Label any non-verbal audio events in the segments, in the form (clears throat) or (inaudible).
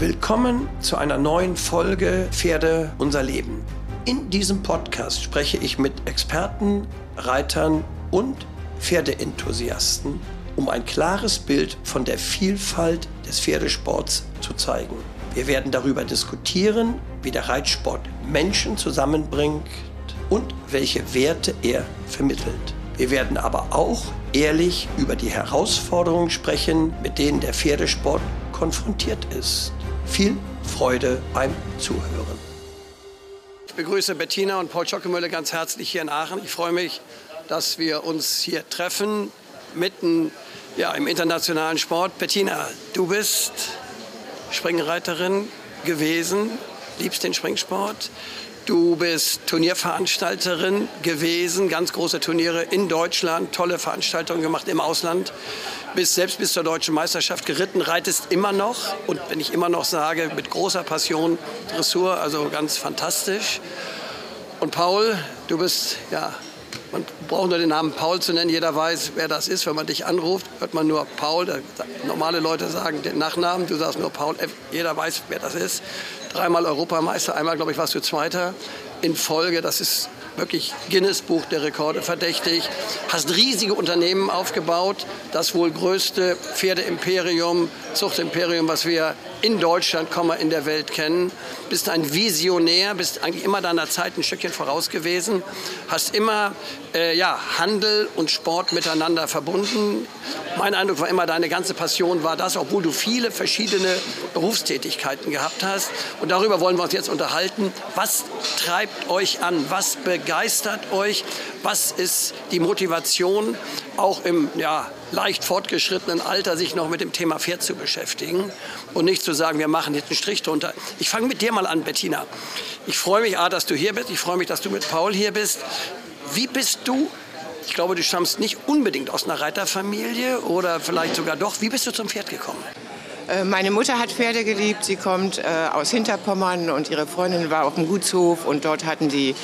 Willkommen zu einer neuen Folge Pferde unser Leben. In diesem Podcast spreche ich mit Experten, Reitern und Pferdeenthusiasten, um ein klares Bild von der Vielfalt des Pferdesports zu zeigen. Wir werden darüber diskutieren, wie der Reitsport Menschen zusammenbringt und welche Werte er vermittelt. Wir werden aber auch ehrlich über die Herausforderungen sprechen, mit denen der Pferdesport konfrontiert ist. Viel Freude beim Zuhören. Ich begrüße Bettina und Paul Schockemölle ganz herzlich hier in Aachen. Ich freue mich, dass wir uns hier treffen, mitten ja, im internationalen Sport. Bettina, du bist Springreiterin gewesen, liebst den Springsport. Du bist Turnierveranstalterin gewesen, ganz große Turniere in Deutschland, tolle Veranstaltungen gemacht im Ausland, bist selbst bis zur deutschen Meisterschaft geritten, reitest immer noch und wenn ich immer noch sage, mit großer Passion Dressur, also ganz fantastisch. Und Paul, du bist ja man braucht nur den Namen Paul zu nennen. Jeder weiß, wer das ist. Wenn man dich anruft, hört man nur Paul. Normale Leute sagen den Nachnamen. Du sagst nur Paul. Jeder weiß, wer das ist dreimal Europameister, einmal, glaube ich, warst du Zweiter in Folge. Das ist wirklich Guinness Buch der Rekorde verdächtig. Hast riesige Unternehmen aufgebaut, das wohl größte Pferdeimperium, Zuchtimperium, was wir in Deutschland, in der Welt kennen. Bist ein Visionär, bist eigentlich immer deiner Zeit ein Stückchen voraus gewesen. Hast immer äh, ja, Handel und Sport miteinander verbunden. Mein Eindruck war immer, deine ganze Passion war das, obwohl du viele verschiedene Berufstätigkeiten gehabt hast. Und darüber wollen wir uns jetzt unterhalten. Was treibt euch an? Was begeistert euch? Was ist die Motivation, auch im ja, leicht fortgeschrittenen Alter sich noch mit dem Thema Pferd zu beschäftigen und nicht zu sagen, wir machen jetzt einen Strich drunter. Ich fange mit dir mal an, Bettina. Ich freue mich, A, dass du hier bist. Ich freue mich, dass du mit Paul hier bist. Wie bist du ich glaube, du stammst nicht unbedingt aus einer Reiterfamilie oder vielleicht sogar doch. Wie bist du zum Pferd gekommen? Äh, meine Mutter hat Pferde geliebt. Sie kommt äh, aus Hinterpommern und ihre Freundin war auf dem Gutshof und dort hatten die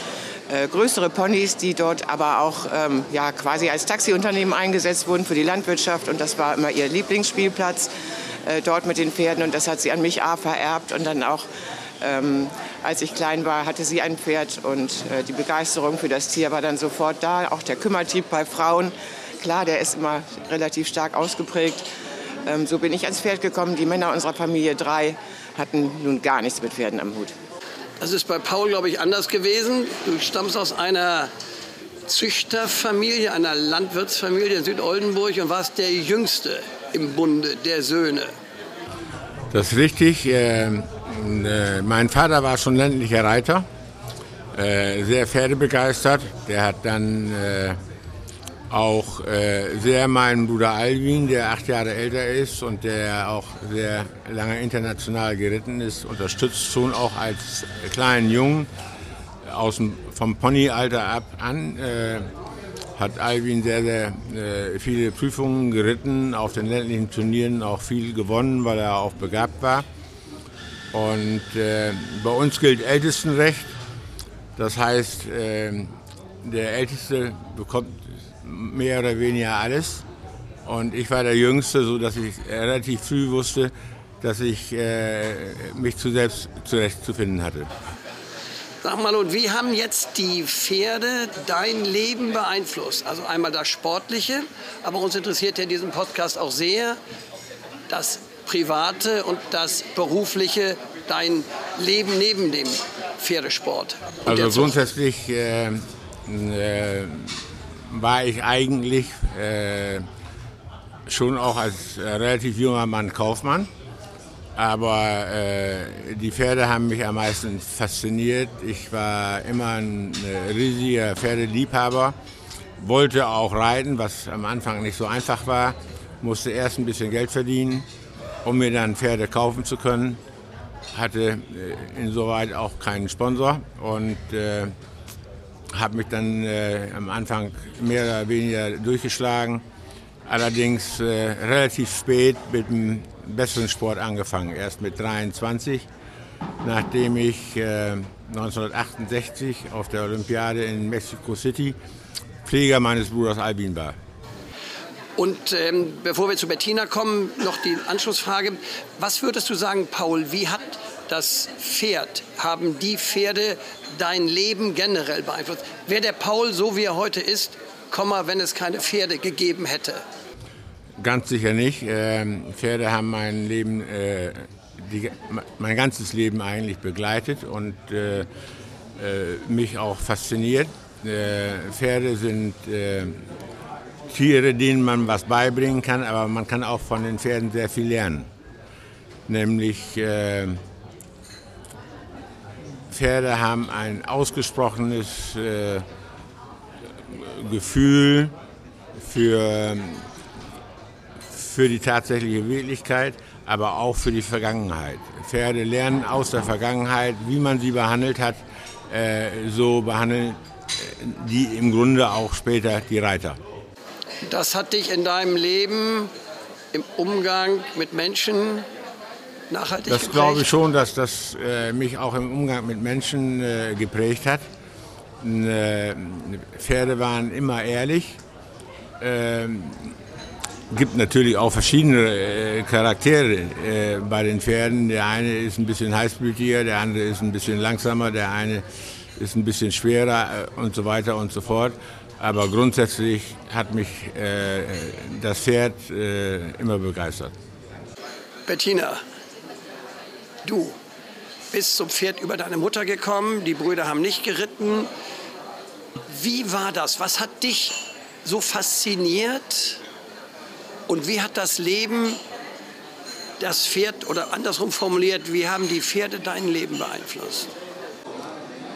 äh, größere Ponys, die dort aber auch ähm, ja, quasi als Taxiunternehmen eingesetzt wurden für die Landwirtschaft. Und das war immer ihr Lieblingsspielplatz äh, dort mit den Pferden. Und das hat sie an mich A vererbt und dann auch ähm, als ich klein war, hatte sie ein Pferd und äh, die Begeisterung für das Tier war dann sofort da. Auch der Kümmertyp bei Frauen, klar, der ist immer relativ stark ausgeprägt. Ähm, so bin ich ans Pferd gekommen. Die Männer unserer Familie, drei, hatten nun gar nichts mit Pferden am Hut. Das ist bei Paul, glaube ich, anders gewesen. Du stammst aus einer Züchterfamilie, einer Landwirtsfamilie in Südoldenburg und warst der Jüngste im Bunde der Söhne. Das ist richtig. Äh, äh, mein Vater war schon ländlicher Reiter, äh, sehr pferdebegeistert. Der hat dann äh, auch sehr meinen Bruder Alvin, der acht Jahre älter ist und der auch sehr lange international geritten ist, unterstützt schon auch als kleinen Jungen aus dem, vom Ponyalter ab an. hat Alvin sehr, sehr viele Prüfungen geritten, auf den ländlichen Turnieren auch viel gewonnen, weil er auch begabt war. Und äh, bei uns gilt Ältestenrecht. Das heißt, äh, der Älteste bekommt mehr oder weniger alles. Und ich war der Jüngste, sodass ich relativ früh wusste, dass ich äh, mich zu selbst zurechtzufinden hatte. Sag mal, und wie haben jetzt die Pferde dein Leben beeinflusst? Also einmal das Sportliche, aber uns interessiert ja in diesem Podcast auch sehr das Private und das Berufliche, dein Leben neben dem Pferdesport? Also grundsätzlich äh, äh, war ich eigentlich äh, schon auch als relativ junger Mann Kaufmann. Aber äh, die Pferde haben mich am meisten fasziniert. Ich war immer ein äh, riesiger Pferdeliebhaber, wollte auch reiten, was am Anfang nicht so einfach war, musste erst ein bisschen Geld verdienen um mir dann Pferde kaufen zu können. Hatte äh, insoweit auch keinen Sponsor und äh, habe mich dann äh, am Anfang mehr oder weniger durchgeschlagen. Allerdings äh, relativ spät mit dem besseren Sport angefangen, erst mit 23, nachdem ich 1968 äh, auf der Olympiade in Mexico City Pfleger meines Bruders Albin war. Und ähm, bevor wir zu Bettina kommen, noch die Anschlussfrage. Was würdest du sagen, Paul, wie hat das Pferd, haben die Pferde dein Leben generell beeinflusst? Wäre der Paul so, wie er heute ist, Komma, wenn es keine Pferde gegeben hätte? Ganz sicher nicht. Ähm, Pferde haben mein Leben, äh, mein ganzes Leben eigentlich begleitet und äh, äh, mich auch fasziniert. Pferde sind Tiere, denen man was beibringen kann, aber man kann auch von den Pferden sehr viel lernen. Nämlich Pferde haben ein ausgesprochenes äh, Gefühl für, für die tatsächliche Wirklichkeit, aber auch für die Vergangenheit. Pferde lernen aus der Vergangenheit, wie man sie behandelt hat, äh, so behandeln die im Grunde auch später die Reiter. Das hat dich in deinem Leben im Umgang mit Menschen nachhaltig Das glaube ich schon, dass das äh, mich auch im Umgang mit Menschen äh, geprägt hat. Äh, Pferde waren immer ehrlich. Ähm, gibt natürlich auch verschiedene äh, Charaktere äh, bei den Pferden. Der eine ist ein bisschen heißblütiger, der andere ist ein bisschen langsamer, der eine ist ein bisschen schwerer äh, und so weiter und so fort. Aber grundsätzlich hat mich äh, das Pferd äh, immer begeistert. Bettina, du bist zum Pferd über deine Mutter gekommen, die Brüder haben nicht geritten. Wie war das? Was hat dich so fasziniert? Und wie hat das Leben, das Pferd, oder andersrum formuliert, wie haben die Pferde dein Leben beeinflusst?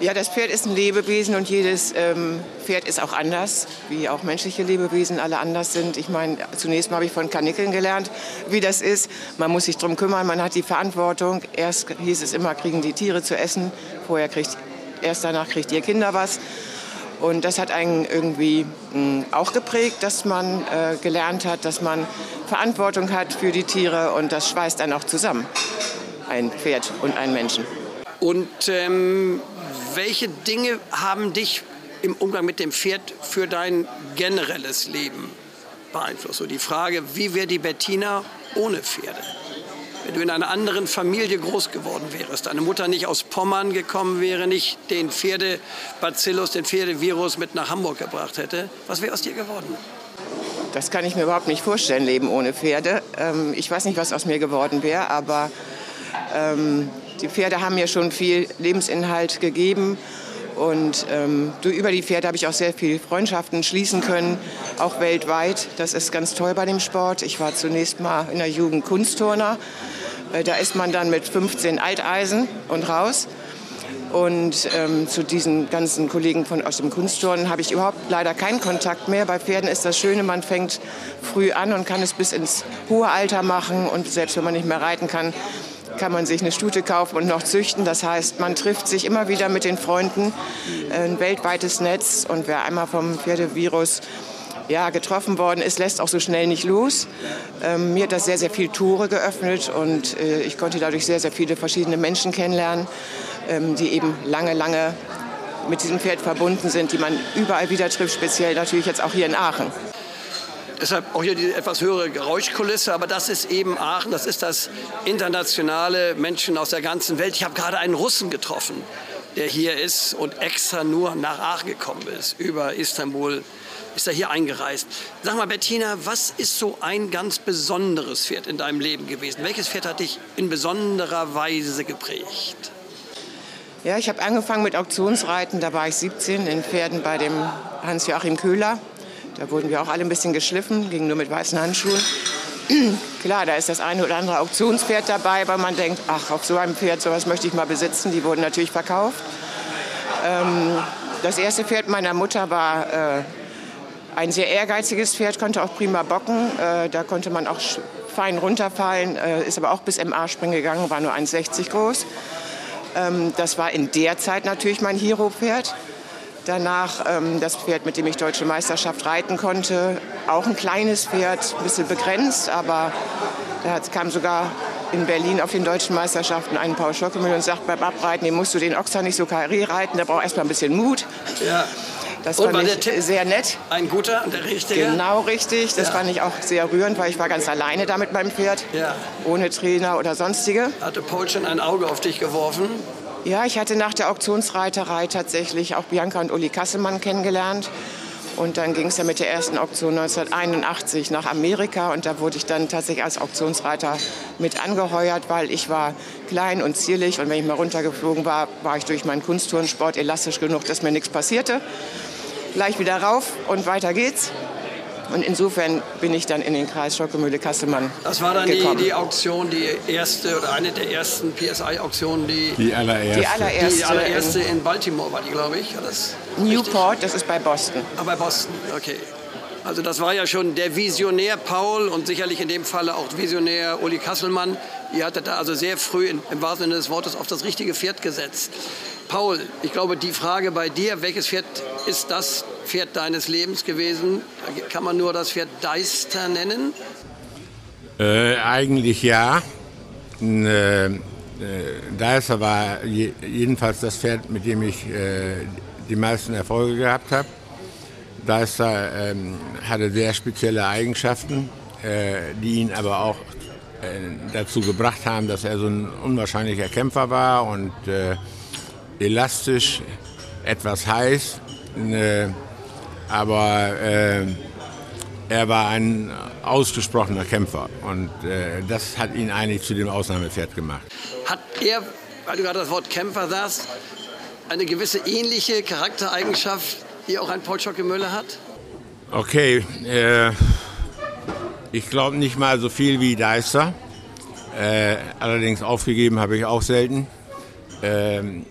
Ja, das Pferd ist ein Lebewesen und jedes ähm, Pferd ist auch anders, wie auch menschliche Lebewesen alle anders sind. Ich meine, zunächst mal habe ich von Kanickeln gelernt, wie das ist. Man muss sich darum kümmern, man hat die Verantwortung. Erst hieß es immer, kriegen die Tiere zu essen. Vorher kriegt, erst danach kriegt ihr Kinder was. Und das hat einen irgendwie mh, hm, auch geprägt, dass man äh, gelernt hat, dass man Verantwortung hat für die Tiere und das schweißt dann auch zusammen, ein Pferd und einen Menschen. Und ähm, welche Dinge haben dich im Umgang mit dem Pferd für dein generelles Leben beeinflusst? So die Frage, wie wäre die Bettina ohne Pferde? Wenn du in einer anderen Familie groß geworden wärst, deine Mutter nicht aus Pommern gekommen wäre, nicht den Pferdebacillus, den Pferdevirus mit nach Hamburg gebracht hätte, was wäre aus dir geworden? Das kann ich mir überhaupt nicht vorstellen, Leben ohne Pferde. Ähm, ich weiß nicht, was aus mir geworden wäre, aber ähm, die Pferde haben mir schon viel Lebensinhalt gegeben. Und ähm, über die Pferde habe ich auch sehr viele Freundschaften schließen können, auch weltweit. Das ist ganz toll bei dem Sport. Ich war zunächst mal in der Jugend Kunstturner. Äh, da ist man dann mit 15 Alteisen und raus. Und ähm, zu diesen ganzen Kollegen von, aus dem Kunstturnen habe ich überhaupt leider keinen Kontakt mehr. Bei Pferden ist das Schöne, man fängt früh an und kann es bis ins hohe Alter machen. Und selbst wenn man nicht mehr reiten kann, kann man sich eine Stute kaufen und noch züchten. Das heißt, man trifft sich immer wieder mit den Freunden, ein weltweites Netz. Und wer einmal vom Pferdevirus ja, getroffen worden ist, lässt auch so schnell nicht los. Ähm, mir hat das sehr, sehr viele Tore geöffnet und äh, ich konnte dadurch sehr, sehr viele verschiedene Menschen kennenlernen, ähm, die eben lange, lange mit diesem Pferd verbunden sind, die man überall wieder trifft, speziell natürlich jetzt auch hier in Aachen. Deshalb auch hier die etwas höhere Geräuschkulisse, aber das ist eben Aachen, das ist das internationale Menschen aus der ganzen Welt. Ich habe gerade einen Russen getroffen, der hier ist und extra nur nach Aachen gekommen ist, über Istanbul ist er hier eingereist. Sag mal, Bettina, was ist so ein ganz besonderes Pferd in deinem Leben gewesen? Welches Pferd hat dich in besonderer Weise geprägt? Ja, ich habe angefangen mit Auktionsreiten, da war ich 17 in Pferden bei dem Hans-Joachim Köhler. Da wurden wir auch alle ein bisschen geschliffen, ging nur mit weißen Handschuhen. (clears throat) Klar, da ist das eine oder andere Auktionspferd dabei, weil man denkt, ach, auf so einem Pferd, sowas möchte ich mal besitzen. Die wurden natürlich verkauft. Ähm, das erste Pferd meiner Mutter war äh, ein sehr ehrgeiziges Pferd, konnte auch prima bocken. Äh, da konnte man auch fein runterfallen, äh, ist aber auch bis MA springen gegangen, war nur 1,60 groß. Ähm, das war in der Zeit natürlich mein Hero-Pferd. Danach ähm, das Pferd, mit dem ich deutsche Meisterschaft reiten konnte. Auch ein kleines Pferd, ein bisschen begrenzt, aber da kam sogar in Berlin auf den deutschen Meisterschaften ein Paul Schockemüll und sagt beim Abreiten, den musst du den Ochser nicht so karree reiten, der braucht erstmal ein bisschen Mut. Ja. Das Und fand war ich Tipp sehr nett. Ein guter, der richtige? Genau richtig. Das Ja. fand ich auch sehr rührend, weil ich war ganz alleine da mit meinem Pferd. Ja. Ohne Trainer oder sonstige. Hatte Paul schon ein Auge auf dich geworfen? Ja, ich hatte nach der Auktionsreiterei tatsächlich auch Bianca und Uli Kasselmann kennengelernt. Und dann ging es ja mit der ersten Auktion 1981 nach Amerika und da wurde ich dann tatsächlich als Auktionsreiter mit angeheuert, weil ich war klein und zierlich und wenn ich mal runtergeflogen war, war ich durch meinen Kunstturnsport elastisch genug, dass mir nichts passierte. Gleich wieder rauf und weiter geht's. Und insofern bin ich dann in den Kreis Schockemühle-Kasselmann Das war dann die, gekommen. die Auktion, die erste oder eine der ersten PSI-Auktionen, die, Die allererste. Die allererste, die allererste in Baltimore war die, glaube ich. Das Newport, das ist bei Boston. Ah, bei Boston, okay. Also das war ja schon der Visionär Paul und sicherlich in dem Falle auch Visionär Uli Kasselmann. Ihr hattet da also sehr früh in, im wahrsten Sinne des Wortes auf das richtige Pferd gesetzt. Paul, ich glaube, die Frage bei dir, welches Pferd ist das Pferd deines Lebens gewesen? Kann man nur das Pferd Deister nennen. Äh, eigentlich ja. Äh, äh, Deister war je, jedenfalls das Pferd, mit dem ich äh, die meisten Erfolge gehabt habe. Deister ähm, hatte sehr spezielle Eigenschaften, äh, die ihn aber auch äh, dazu gebracht haben, dass er so ein unwahrscheinlicher Kämpfer war und elastisch, etwas heiß, äh, aber äh, er war ein ausgesprochener Kämpfer und äh, das hat ihn eigentlich zu dem Ausnahmepferd gemacht. Hat er, weil du gerade das Wort Kämpfer sagst, eine gewisse ähnliche Charaktereigenschaft, die auch ein Paul Schocke-Müller hat? Okay, äh, ich glaube nicht mal so viel wie Deister. Äh, allerdings aufgegeben habe ich auch selten. Ähm,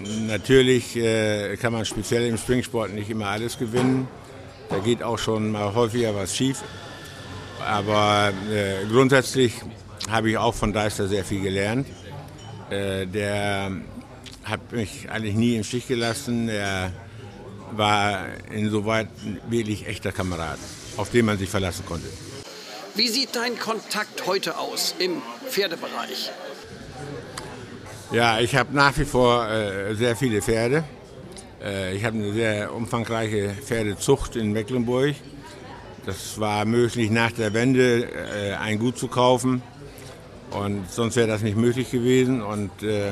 natürlich äh, kann man speziell im Springsport nicht immer alles gewinnen. Da geht auch schon mal häufiger was schief. Aber äh, grundsätzlich habe ich auch von Deister sehr viel gelernt. Äh, der hat mich eigentlich nie im Stich gelassen. Er war insoweit wirklich echter Kamerad, auf den man sich verlassen konnte. Wie sieht dein Kontakt heute aus im Pferdebereich? Ja, ich habe nach wie vor äh, sehr viele Pferde. Äh, ich habe eine sehr umfangreiche Pferdezucht in Mecklenburg. Das war möglich, nach der Wende äh, ein Gut zu kaufen. Und sonst wäre das nicht möglich gewesen. Und äh,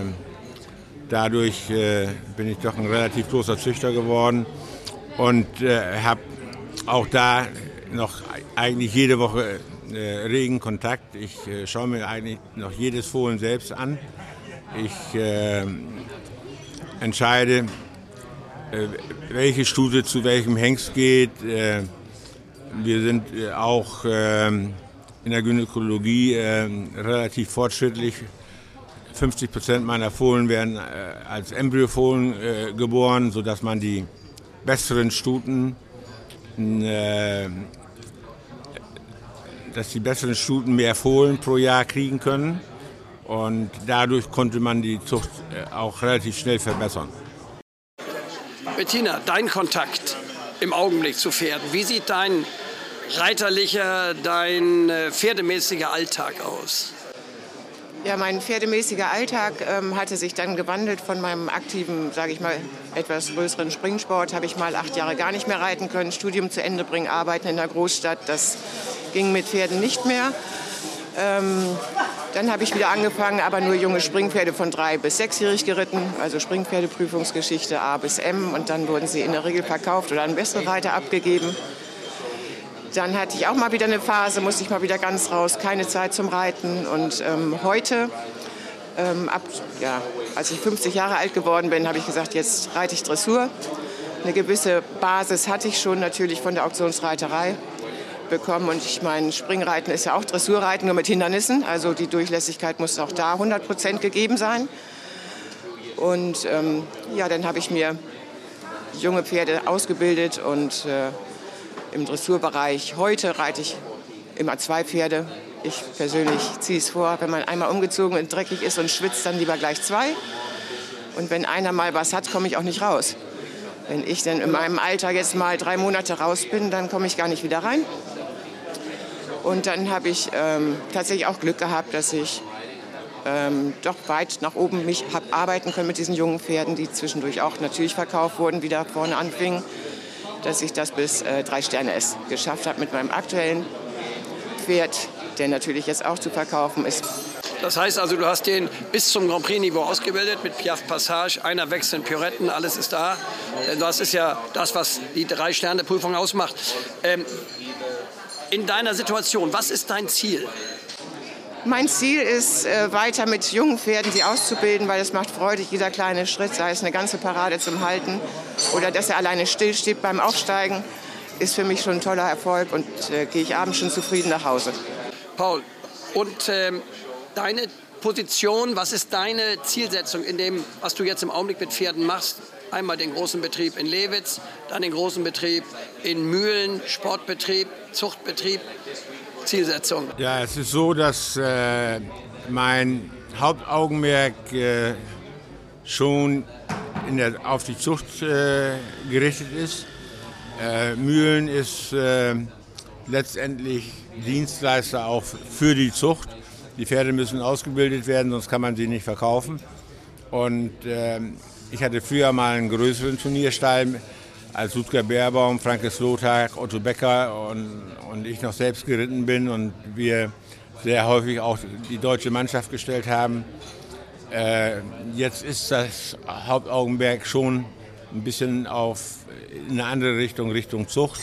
dadurch äh, bin ich doch ein relativ großer Züchter geworden. Und äh, habe auch da noch eigentlich jede Woche äh, regen Kontakt. Ich schaue mir eigentlich noch jedes Fohlen selbst an. Ich äh, entscheide, äh, welche Stute zu welchem Hengst geht. Äh, wir sind äh, auch ähm, in der Gynäkologie äh, relativ fortschrittlich. 50 Prozent meiner Fohlen werden äh, als Embryofohlen äh, geboren, sodass man die besseren Stuten, äh, dass die besseren Stuten mehr Fohlen pro Jahr kriegen können. Und dadurch konnte man die Zucht äh, auch relativ schnell verbessern. Bettina, dein Kontakt im Augenblick zu Pferden. Wie sieht dein reiterlicher, dein äh, pferdemäßiger Alltag aus? Ja, mein pferdemäßiger Alltag ähm, hatte sich dann gewandelt von meinem aktiven, sage ich mal, etwas größeren Springsport. Habe ich mal acht Jahre gar nicht mehr reiten können, Studium zu Ende bringen, arbeiten in der Großstadt. Das ging mit Pferden nicht mehr. Ähm, dann habe ich wieder angefangen, aber nur junge Springpferde von drei bis sechsjährig geritten, also Springpferdeprüfungsgeschichte A bis M. Und dann wurden sie in der Regel verkauft oder an bessere Reiter abgegeben. Dann hatte ich auch mal wieder eine Phase, musste ich mal wieder ganz raus, keine Zeit zum Reiten. Und ähm, heute, ähm, ab, ja, als ich 50 Jahre alt geworden bin, habe ich gesagt, jetzt reite ich Dressur. Eine gewisse Basis hatte ich schon natürlich von der Auktionsreiterei bekommen. Und ich meine, Springreiten ist ja auch Dressurreiten, nur mit Hindernissen. Also die Durchlässigkeit muss auch da 100 Prozent gegeben sein. Und ähm, ja, dann habe ich mir junge Pferde ausgebildet und äh, im Dressurbereich. Heute reite ich immer zwei Pferde. Ich persönlich ziehe es vor, wenn man einmal umgezogen und dreckig ist und schwitzt, dann lieber gleich zwei. Und wenn einer mal was hat, komme ich auch nicht raus. Wenn ich dann in meinem Alter jetzt mal drei Monate raus bin, dann komme ich gar nicht wieder rein. Und dann habe ich ähm, tatsächlich auch Glück gehabt, dass ich ähm, doch weit nach oben mich habe arbeiten können mit diesen jungen Pferden, die zwischendurch auch natürlich verkauft wurden, wieder vorne anfingen. dass ich das bis äh, drei Sterne S geschafft habe mit meinem aktuellen Pferd, der natürlich jetzt auch zu verkaufen ist. Das heißt also, du hast den bis zum Grand Prix-Niveau ausgebildet mit Piaf Passage, einer wechseln Pirouetten, alles ist da. Das ist ja das, was die Drei-Sterne-Prüfung ausmacht. Ähm, in deiner Situation, was ist dein Ziel? Mein Ziel ist, äh, weiter mit jungen Pferden sie auszubilden, weil es macht Freude, jeder kleine Schritt, sei es eine ganze Parade zum Halten oder dass er alleine stillsteht beim Aufsteigen, ist für mich schon ein toller Erfolg und äh, gehe ich abends schon zufrieden nach Hause. Paul, und ähm, deine Position, was ist deine Zielsetzung in dem, was du jetzt im Augenblick mit Pferden machst? Einmal den großen Betrieb in Lewitz, dann den großen Betrieb in Mühlen, Sportbetrieb, Zuchtbetrieb. Zielsetzung? Ja, es ist so, dass äh, mein Hauptaugenmerk äh, schon der, auf die Zucht äh, gerichtet ist. Äh, Mühlen ist äh, letztendlich Dienstleister auch für die Zucht. Die Pferde müssen ausgebildet werden, sonst kann man sie nicht verkaufen. Und ähm, ich hatte früher mal einen größeren Turnierstall als Ludger Beerbaum, Frankes Lothar, Otto Becker und, und ich noch selbst geritten bin und wir sehr häufig auch die deutsche Mannschaft gestellt haben. Äh, jetzt ist das Hauptaugenmerk schon ein bisschen auf in eine andere Richtung, Richtung Zucht.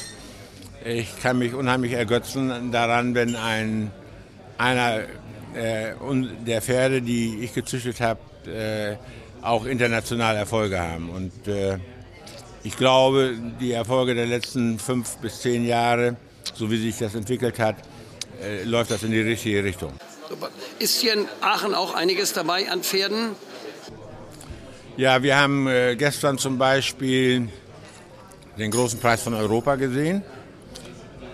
Ich kann mich unheimlich ergötzen daran, wenn ein, einer äh, der Pferde, die ich gezüchtet habe, äh, auch international Erfolge haben. Und äh, ich glaube, die Erfolge der letzten fünf bis zehn Jahre, so wie sich das entwickelt hat, äh, läuft das in die richtige Richtung. Ist hier in Aachen auch einiges dabei an Pferden? Ja, wir haben äh, gestern zum Beispiel den großen Preis von Europa gesehen.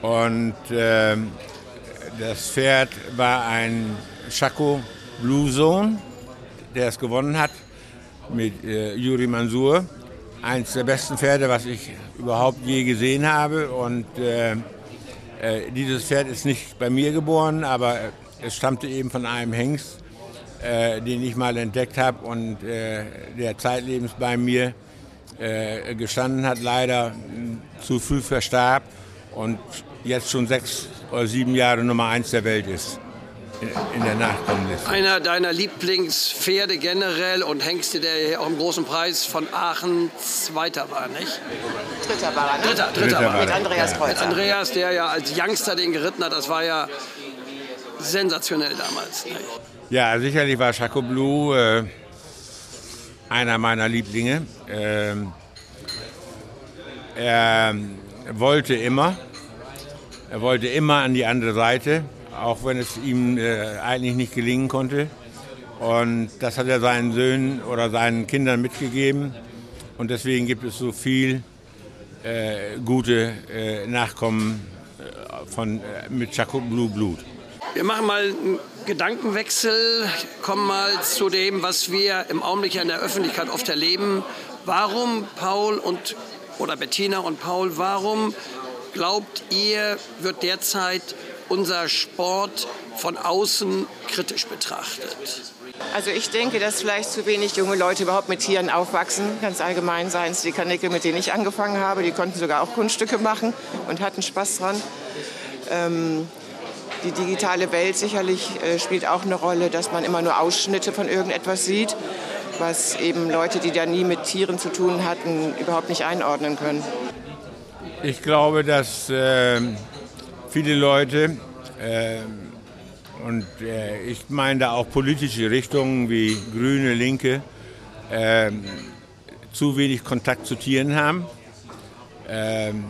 Und äh, das Pferd war ein Chaco Blue Zone, der es gewonnen hat mit äh, Yuri Mansour eins der besten Pferde, was ich überhaupt je gesehen habe. Und äh, äh, dieses Pferd ist nicht bei mir geboren, aber es stammte eben von einem Hengst, äh, den ich mal entdeckt habe und äh, der zeitlebens bei mir äh, gestanden hat, leider zu früh verstarb und jetzt schon sechs oder sieben Jahre Nummer eins der Welt ist in der Nachkommenliste. Einer deiner Lieblingspferde generell und Hengste, der hier auch im großen Preis von Aachen Zweiter war, nicht? Dritter war er, ne? Dritter, Dritter, Dritter war Mit Andreas Kreuzer. Mit Andreas, der ja als Youngster den geritten hat, das war ja sensationell damals. Nicht? Ja, sicherlich war Chaco Blue äh, einer meiner Lieblinge. Ähm, er wollte immer, er wollte immer an die andere Seite auch wenn es ihm äh, eigentlich nicht gelingen konnte. Und das hat er seinen Söhnen oder seinen Kindern mitgegeben. Und deswegen gibt es so viel äh, gute äh, Nachkommen äh, von, äh, mit Chaco Blue Blut. Wir machen mal einen Gedankenwechsel, kommen mal zu dem, was wir im Augenblick in der Öffentlichkeit oft erleben. Warum Paul und oder Bettina und Paul, warum glaubt ihr, wird derzeit unser Sport von außen kritisch betrachtet? Also ich denke, dass vielleicht zu wenig junge Leute überhaupt mit Tieren aufwachsen. Ganz allgemein seien es die Kanickel, mit denen ich angefangen habe. Die konnten sogar auch Kunststücke machen und hatten Spaß dran. Ähm, die digitale Welt sicherlich äh, spielt auch eine Rolle, dass man immer nur Ausschnitte von irgendetwas sieht, was eben Leute, die da nie mit Tieren zu tun hatten, überhaupt nicht einordnen können. Ich glaube, dass äh, viele Leute äh, und äh, ich meine da auch politische Richtungen wie Grüne, Linke äh, zu wenig Kontakt zu Tieren haben. Ähm,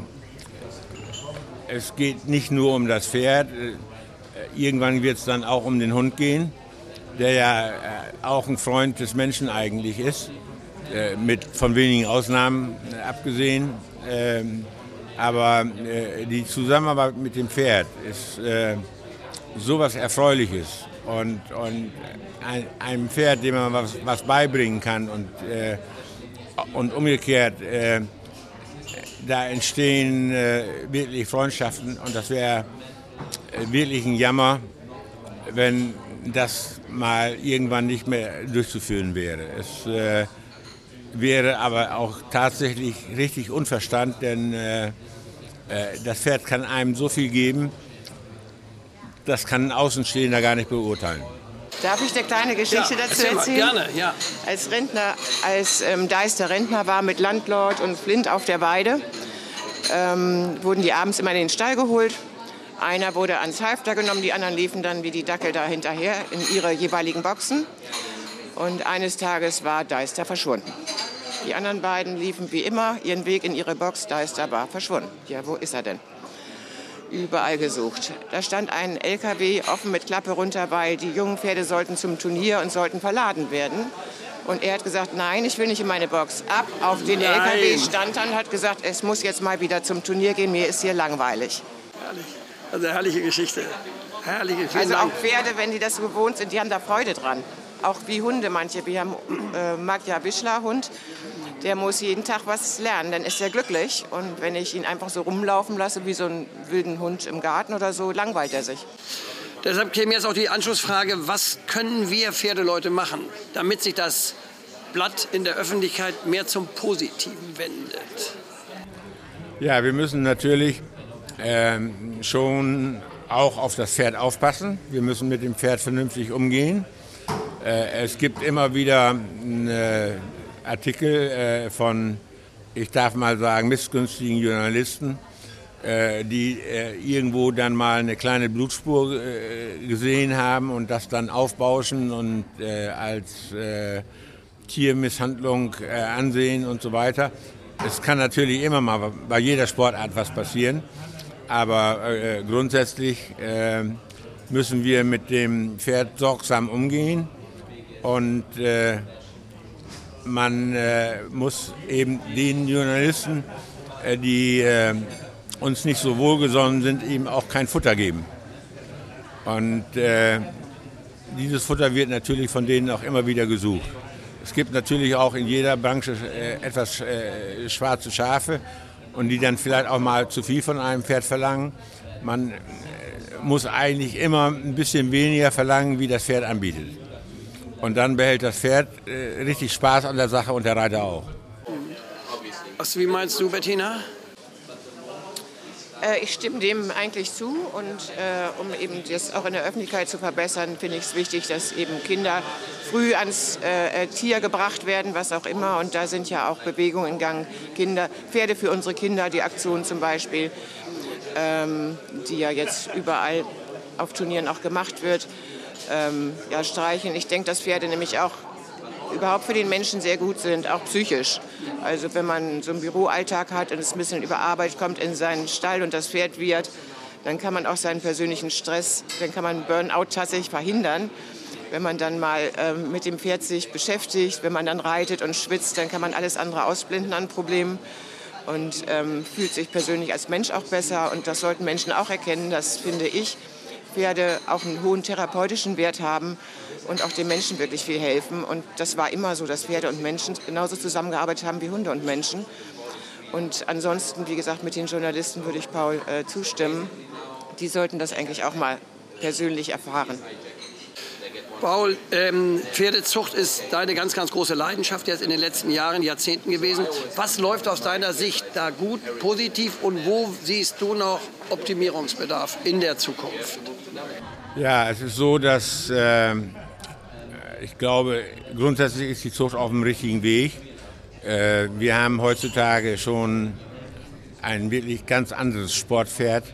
es geht nicht nur um das Pferd, äh, irgendwann wird es dann auch um den Hund gehen, der ja äh, auch ein Freund des Menschen eigentlich ist, äh, mit von wenigen Ausnahmen abgesehen. Aber äh, die Zusammenarbeit mit dem Pferd ist äh, sowas Erfreuliches. Und, und ein, einem Pferd, dem man was, was beibringen kann und, äh, und umgekehrt, äh, da entstehen äh, wirklich Freundschaften und das wäre äh, wirklich ein Jammer, wenn das mal irgendwann nicht mehr durchzuführen wäre. Es, wäre aber auch tatsächlich richtig Unverstand, denn äh, äh, das Pferd kann einem so viel geben, das kann ein Außenstehender gar nicht beurteilen. Darf ich eine kleine Geschichte Ja, dazu erzählen? gerne, ja. Als Rentner, als ähm, Deister Rentner war mit Landlord und Flint auf der Weide, ähm, wurden die abends immer in den Stall geholt. Einer wurde ans Halfter genommen, die anderen liefen dann wie die Dackel da hinterher in ihre jeweiligen Boxen. Und eines Tages war Deister verschwunden. Die anderen beiden liefen wie immer ihren Weg in ihre Box. Deister war verschwunden. Ja, wo ist er denn? Überall gesucht. Da stand ein LKW offen mit Klappe runter, weil die jungen Pferde sollten zum Turnier und sollten verladen werden. Und er hat gesagt, nein, ich will nicht in meine Box. Ab auf den Nein. LKW stand dann, hat gesagt, es muss jetzt mal wieder zum Turnier gehen, mir ist hier langweilig. Herrlich. Also herrliche Geschichte. Herrliche vielen Also auch. Pferde, wenn die das gewohnt sind, die haben da Freude dran. Auch wie Hunde manche. Wir haben äh, Magja Wischler Hund, der muss jeden Tag was lernen, dann ist er glücklich. Und wenn ich ihn einfach so rumlaufen lasse wie so einen wilden Hund im Garten oder so, langweilt er sich. Deshalb käme jetzt auch die Anschlussfrage, was können wir Pferdeleute machen, damit sich das Blatt in der Öffentlichkeit mehr zum Positiven wendet? Ja, wir müssen natürlich ähm, schon auch auf das Pferd aufpassen. Wir müssen mit dem Pferd vernünftig umgehen. Äh, es gibt immer wieder äh, Artikel äh, von, ich darf mal sagen, missgünstigen Journalisten, äh, die äh, irgendwo dann mal eine kleine Blutspur gesehen haben und das dann aufbauschen und als Tiermisshandlung ansehen und so weiter. Es kann natürlich immer mal bei jeder Sportart was passieren, aber grundsätzlich müssen wir mit dem Pferd sorgsam umgehen und man äh, muss eben den Journalisten, äh, die äh, uns nicht so wohlgesonnen sind, eben auch kein Futter geben. Und äh, dieses Futter wird natürlich von denen auch immer wieder gesucht. Es gibt natürlich auch in jeder Branche äh, etwas äh, schwarze Schafe und die dann vielleicht auch mal zu viel von einem Pferd verlangen. Man muss eigentlich immer ein bisschen weniger verlangen, wie das Pferd anbietet. Und dann behält das Pferd äh, richtig Spaß an der Sache und der Reiter auch. Was, wie meinst du, Bettina? Äh, ich stimme dem eigentlich zu und äh, um eben das auch in der Öffentlichkeit zu verbessern, finde ich es wichtig, dass eben Kinder früh ans äh, äh, Tier gebracht werden, was auch immer. Und da sind ja auch Bewegungen in Gang. Kinder, Pferde für unsere Kinder, die Aktion zum Beispiel, ähm, die ja jetzt überall auf Turnieren auch gemacht wird. Ähm, ja, streichen. Ich denke, dass Pferde nämlich auch überhaupt für den Menschen sehr gut sind, auch psychisch. Also wenn man so einen Büroalltag hat und es ein bisschen überarbeitet kommt in seinen Stall und das Pferd wird, dann kann man auch seinen persönlichen Stress, dann kann man Burnout tatsächlich verhindern. Wenn man dann mal ähm, mit dem Pferd sich beschäftigt, wenn man dann reitet und schwitzt, dann kann man alles andere ausblenden an Problemen und ähm, fühlt sich persönlich als Mensch auch besser. Und das sollten Menschen auch erkennen, das finde ich. Pferde auch einen hohen therapeutischen Wert haben und auch den Menschen wirklich viel helfen. Und das war immer so, dass Pferde und Menschen genauso zusammengearbeitet haben wie Hunde und Menschen. Und ansonsten, wie gesagt, mit den Journalisten würde ich Paul äh, zustimmen. Die sollten das eigentlich auch mal persönlich erfahren. Paul, ähm, Pferdezucht ist deine ganz, ganz große Leidenschaft jetzt in den letzten Jahren, Jahrzehnten gewesen. Was läuft aus deiner Sicht da gut, positiv und wo siehst du noch Optimierungsbedarf in der Zukunft? Ja, es ist so, dass äh, ich glaube, grundsätzlich ist die Zucht auf dem richtigen Weg. Äh, wir haben heutzutage schon ein wirklich ganz anderes Sportpferd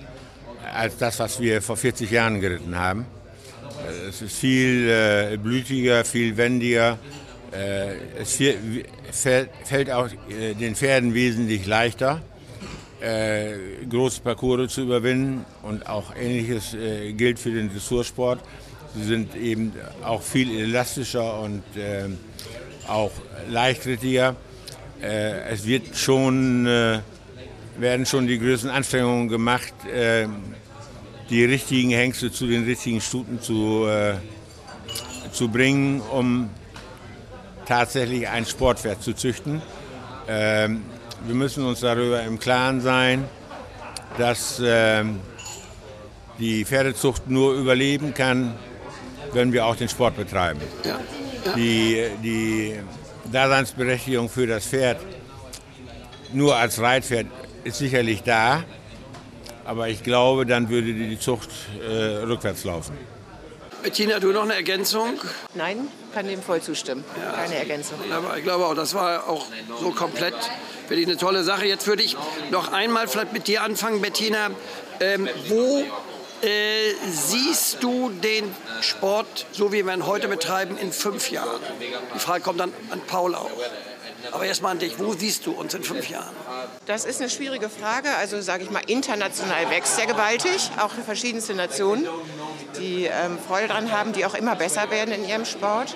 als das, was wir vor 40 Jahren geritten haben. Äh, Es ist viel äh, blütiger, viel wendiger. Äh, es fällt, fällt auch äh, den Pferden wesentlich leichter, äh, große Parcours zu überwinden. Und auch Ähnliches äh, gilt für den Dressursport. Sie sind eben auch viel elastischer und äh, auch leichtrittiger. Äh, es wird schon, äh, werden schon die größten Anstrengungen gemacht, die richtigen Hengste zu den richtigen Stuten zu, zu bringen, um tatsächlich ein Sportpferd zu züchten. Ähm, wir müssen uns darüber im Klaren sein, dass ähm, die Pferdezucht nur überleben kann, wenn wir auch den Sport betreiben. Ja. Die, die Daseinsberechtigung für das Pferd nur als Reitpferd ist sicherlich da, aber ich glaube, dann würde die Zucht äh, rückwärts laufen. Bettina, du noch eine Ergänzung? Nein, kann dem voll zustimmen. Ja, Keine Ergänzung. Aber ich glaube auch, das war auch so komplett wirklich eine tolle Sache. Jetzt würde ich noch einmal vielleicht mit dir anfangen, Bettina. Ähm, wo äh, siehst du den Sport, so wie wir ihn heute betreiben, in fünf Jahren? Die Frage kommt dann an Paul auch. Aber erstmal an dich, wo siehst du uns in fünf Jahren? Das ist eine schwierige Frage. Also sage ich mal, international wächst ja gewaltig, auch verschiedenste Nationen, die ähm, Freude daran haben, die auch immer besser werden in ihrem Sport.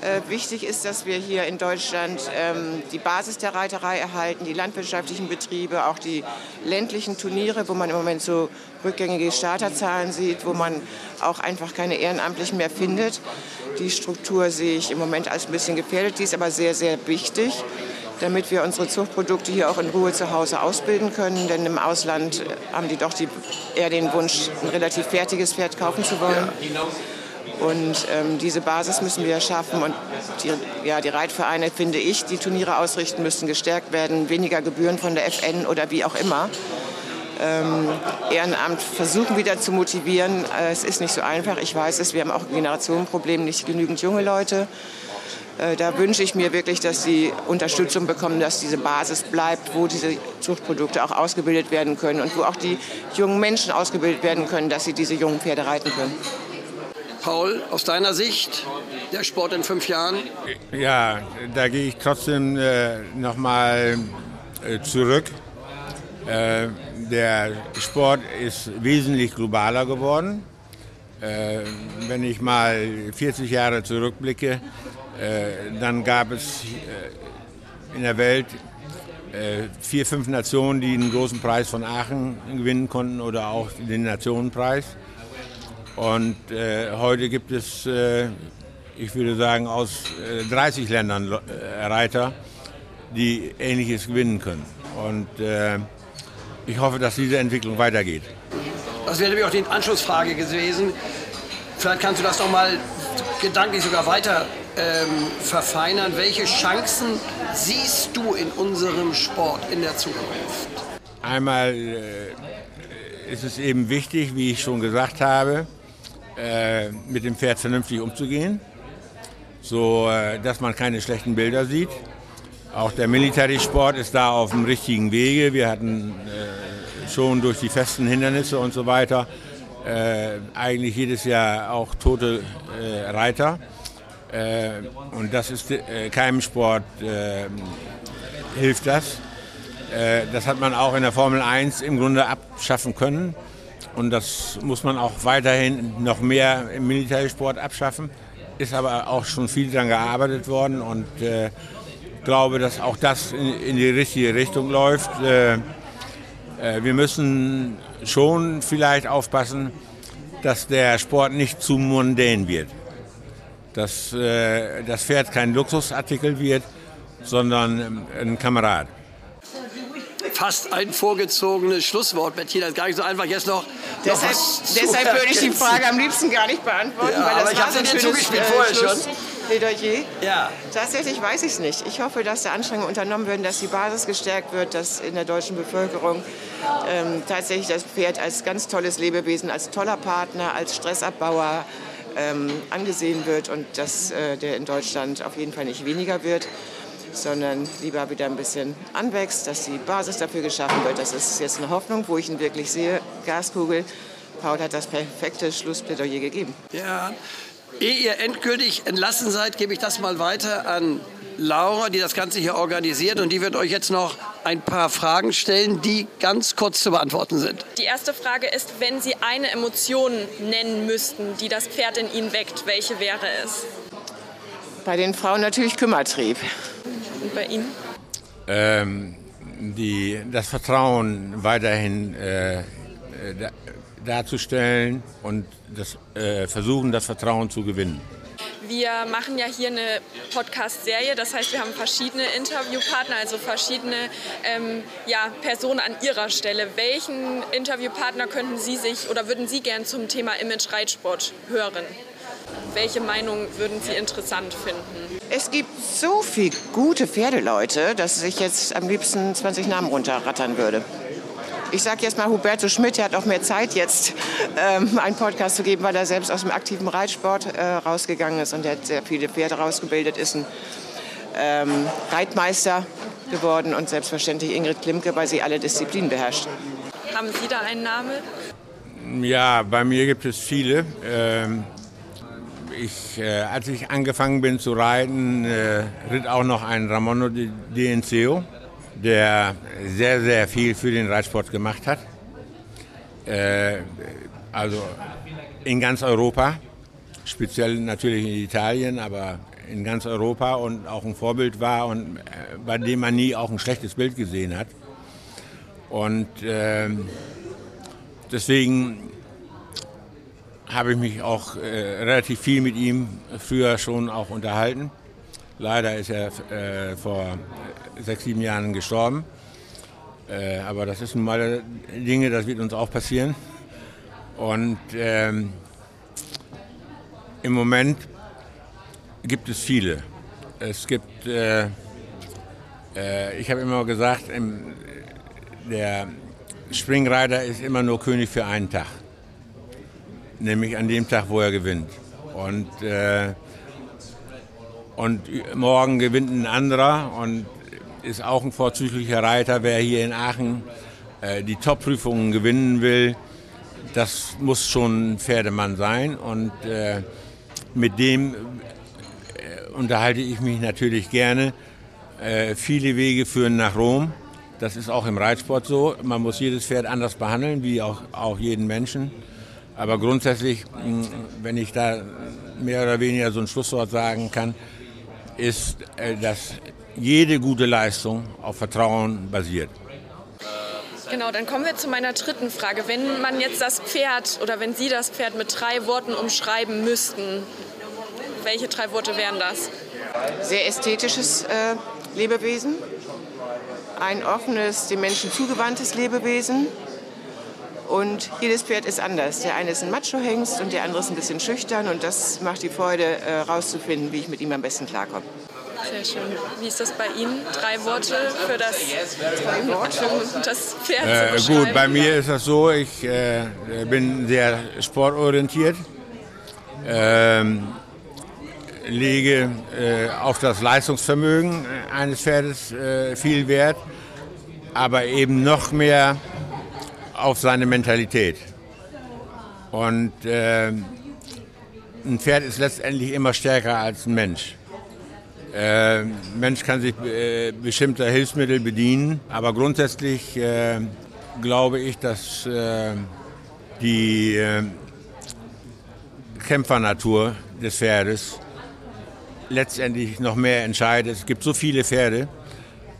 Äh, wichtig ist, dass wir hier in Deutschland ähm, die Basis der Reiterei erhalten, die landwirtschaftlichen Betriebe, auch die ländlichen Turniere, wo man im Moment so rückgängige Starterzahlen sieht, wo man auch einfach keine Ehrenamtlichen mehr findet. Die Struktur sehe ich im Moment als ein bisschen gefährdet, die ist aber sehr, sehr wichtig damit wir unsere Zuchtprodukte hier auch in Ruhe zu Hause ausbilden können. Denn im Ausland haben die doch die, eher den Wunsch, ein relativ fertiges Pferd kaufen zu wollen. Und ähm, diese Basis müssen wir schaffen. Und die, ja, die Reitvereine, finde ich, die Turniere ausrichten, müssen gestärkt werden. Weniger Gebühren von der FN oder wie auch immer. Ähm, Ehrenamt versuchen wieder zu motivieren. Äh, es ist nicht so einfach. Ich weiß es, wir haben auch ein Generationenproblem, nicht genügend junge Leute. Äh, da wünsche ich mir wirklich, dass sie Unterstützung bekommen, dass diese Basis bleibt, wo diese Zuchtprodukte auch ausgebildet werden können und wo auch die jungen Menschen ausgebildet werden können, dass sie diese jungen Pferde reiten können. Paul, aus deiner Sicht, der Sport in fünf Jahren? Ja, da gehe ich trotzdem äh, nochmal äh, zurück. Äh, der Sport ist wesentlich globaler geworden. Äh, wenn ich mal 40 Jahre zurückblicke, dann gab es äh, in der Welt vier, fünf Nationen, die den großen Preis von Aachen gewinnen konnten oder auch den Nationenpreis. Und äh, heute gibt es, äh, ich würde sagen, aus äh, 30 Ländern äh, Reiter, die Ähnliches gewinnen können. Und äh, ich hoffe, dass diese Entwicklung weitergeht. Das wäre nämlich auch die Anschlussfrage gewesen. Vielleicht kannst du das noch mal gedanklich sogar weiter ähm, verfeinern. Welche Chancen siehst du in unserem Sport in der Zukunft? Einmal äh, ist es eben wichtig, wie ich schon gesagt habe, äh, mit dem Pferd vernünftig umzugehen, so äh, dass man keine schlechten Bilder sieht. Auch der Military-Sport ist da auf dem richtigen Wege. Wir hatten äh, schon durch die festen Hindernisse und so weiter äh, eigentlich jedes Jahr auch tote äh, Reiter. Äh, und das ist keinem Sport hilft das. das hat man auch in der Formel 1 im Grunde abschaffen können. Und das muss man auch weiterhin noch mehr im Militärsport abschaffen. Ist aber auch schon viel daran gearbeitet worden und äh, glaube, dass auch das in, in die richtige Richtung läuft. Äh, äh, wir müssen schon vielleicht aufpassen, dass der Sport nicht zu mundän wird. Dass äh, das Pferd kein Luxusartikel wird, sondern ein Kamerad fast ein vorgezogenes Schlusswort, Bettina. Das ist gar nicht so einfach jetzt noch. Deshalb, deshalb würde ich die Frage am liebsten gar nicht beantworten, ja, weil das aber ich habe sie dir zugespielt äh, vorher schon. Plädoyer. Ja. Tatsächlich weiß ich es nicht. Ich hoffe, dass da Anstrengungen unternommen werden, dass die Basis gestärkt wird, dass in der deutschen Bevölkerung ähm, tatsächlich das Pferd als ganz tolles Lebewesen, als toller Partner, als Stressabbauer ähm, angesehen wird und dass äh, der in Deutschland auf jeden Fall nicht weniger wird sondern lieber wieder ein bisschen anwächst, dass die Basis dafür geschaffen wird. Das ist jetzt eine Hoffnung, wo ich ihn wirklich sehe. Gaskugel. Paul hat das perfekte Schlussplädoyer gegeben. Ja, ehe ihr endgültig entlassen seid, gebe ich das mal weiter an Laura, die das Ganze hier organisiert. Und die wird euch jetzt noch ein paar Fragen stellen, die ganz kurz zu beantworten sind. Die erste Frage ist, wenn Sie eine Emotion nennen müssten, die das Pferd in Ihnen weckt, welche wäre es? Bei den Frauen natürlich Kümmertrieb. Und bei Ihnen? Ähm, die, das Vertrauen weiterhin äh, da, darzustellen und das, äh, versuchen, das Vertrauen zu gewinnen. Wir machen ja hier eine Podcast-Serie, das heißt, wir haben verschiedene Interviewpartner, also verschiedene ähm, ja, Personen an Ihrer Stelle. Welchen Interviewpartner könnten Sie sich oder würden Sie gern zum Thema Image Reitsport hören? Welche Meinung würden Sie interessant finden? Es gibt so viele gute Pferdeleute, dass ich jetzt am liebsten 20 Namen runterrattern würde. Ich sage jetzt mal Huberto Schmidt, der hat auch mehr Zeit jetzt, ähm, einen Podcast zu geben, weil er selbst aus dem aktiven Reitsport äh, rausgegangen ist und der hat sehr viele Pferde rausgebildet, ist ein ähm, Reitmeister geworden und selbstverständlich Ingrid Klimke, weil sie alle Disziplinen beherrscht. Haben Sie da einen Namen? Ja, bei mir gibt es viele. Ähm, ich, äh, als ich angefangen bin zu reiten, äh, ritt auch noch ein Ramono Dienceo der sehr, sehr viel für den Reitsport gemacht hat. Äh, also in ganz Europa, speziell natürlich in Italien, aber in ganz Europa und auch ein Vorbild war und äh, bei dem man nie auch ein schlechtes Bild gesehen hat. Und äh, deswegen habe ich mich auch äh, relativ viel mit ihm früher schon auch unterhalten. Leider ist er äh, vor sechs, sieben Jahren gestorben. Äh, aber das ist nun mal Dinge, das wird uns auch passieren. Und ähm, im Moment gibt es viele. Es gibt, äh, äh, ich habe immer gesagt, im, der Springreiter ist immer nur König für einen Tag. Nämlich an dem Tag, wo er gewinnt. Und, äh, und morgen gewinnt ein anderer und ist auch ein vorzüglicher Reiter. Wer hier in Aachen äh, die Top-Prüfungen gewinnen will, das muss schon ein Pferdemann sein. Und äh, mit dem äh, unterhalte ich mich natürlich gerne. Äh, viele Wege führen nach Rom. Das ist auch im Reitsport so. Man muss jedes Pferd anders behandeln, wie auch, auch jeden Menschen. Aber grundsätzlich, wenn ich da mehr oder weniger so ein Schlusswort sagen kann, ist, äh, dass jede gute Leistung auf Vertrauen basiert. Genau, dann kommen wir zu meiner dritten Frage. Wenn man jetzt das Pferd oder wenn Sie das Pferd mit drei Worten umschreiben müssten, welche drei Worte wären das? Sehr ästhetisches äh, Lebewesen, ein offenes, den Menschen zugewandtes Lebewesen. Und jedes Pferd ist anders. Der eine ist ein Macho-Hengst und der andere ist ein bisschen schüchtern. Und das macht die Freude, herauszufinden, äh, wie ich mit ihm am besten klarkomme. Sehr schön. Wie ist das bei Ihnen? Drei Worte für das, für das Pferd äh, Gut, bei mir ist das so, ich äh, bin sehr sportorientiert, ähm, lege äh, auf das Leistungsvermögen eines Pferdes äh, viel Wert, aber eben noch mehr auf seine Mentalität. Und äh, ein Pferd ist letztendlich immer stärker als ein Mensch. Äh, Mensch kann sich äh, bestimmter Hilfsmittel bedienen, aber grundsätzlich äh, glaube ich, dass äh, die äh, Kämpfernatur des Pferdes letztendlich noch mehr entscheidet. Es gibt so viele Pferde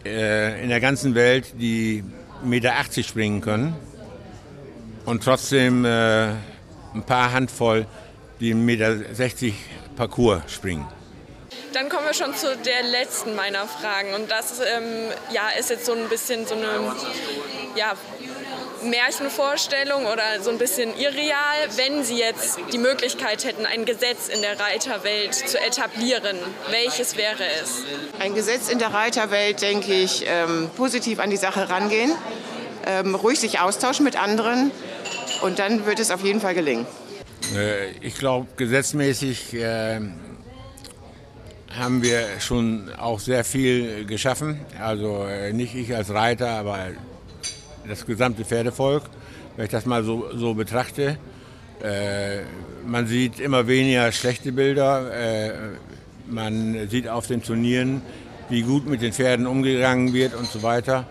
äh, in der ganzen Welt, die 1,80 Meter springen können und trotzdem ein paar Handvoll, die 1,60 Meter Parcours springen. Dann kommen wir schon zu der letzten meiner Fragen. Und das ähm, ja, ist jetzt so ein bisschen so eine ja, Märchenvorstellung oder so ein bisschen irreal, wenn Sie jetzt die Möglichkeit hätten, ein Gesetz in der Reiterwelt zu etablieren. Welches wäre es? Ein Gesetz in der Reiterwelt, denke ich, ähm, positiv an die Sache rangehen, ähm, ruhig sich austauschen mit anderen und dann wird es auf jeden Fall gelingen. Äh, ich glaube, gesetzmäßig äh, haben wir schon auch sehr viel geschaffen. Also äh, nicht ich als Reiter, aber das gesamte Pferdevolk, wenn ich das mal so, so betrachte. Äh, man sieht immer weniger schlechte Bilder. Äh, man sieht auf den Turnieren, wie gut mit den Pferden umgegangen wird und so weiter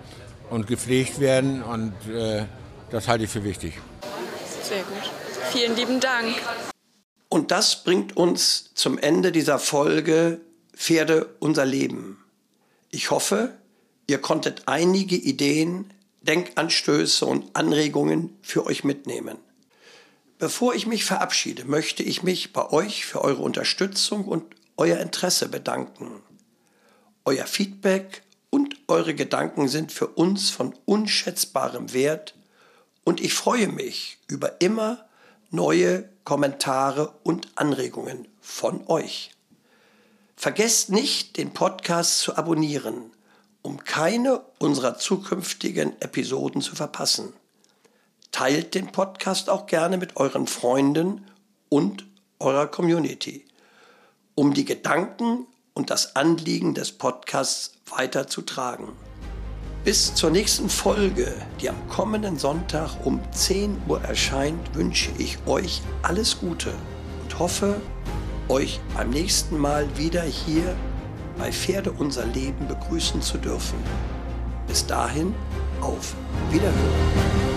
und gepflegt werden. Und äh, das halte ich für wichtig. Sehr gut. Vielen lieben Dank. Und das bringt uns zum Ende dieser Folge Pferde unser Leben. Ich hoffe, ihr konntet einige Ideen, Denkanstöße und Anregungen für euch mitnehmen. Bevor ich mich verabschiede, möchte ich mich bei euch für eure Unterstützung und euer Interesse bedanken. Euer Feedback und eure Gedanken sind für uns von unschätzbarem Wert und ich freue mich über immer neue Kommentare und Anregungen von euch. Vergesst nicht, den Podcast zu abonnieren, um keine unserer zukünftigen Episoden zu verpassen. Teilt den Podcast auch gerne mit euren Freunden und eurer Community, um die Gedanken und das Anliegen des Podcasts weiterzutragen. Bis zur nächsten Folge, die am kommenden Sonntag um 10 Uhr erscheint, wünsche ich euch alles Gute und hoffe, euch beim nächsten Mal wieder hier bei Pferde unser Leben begrüßen zu dürfen. Bis dahin, auf Wiederhören.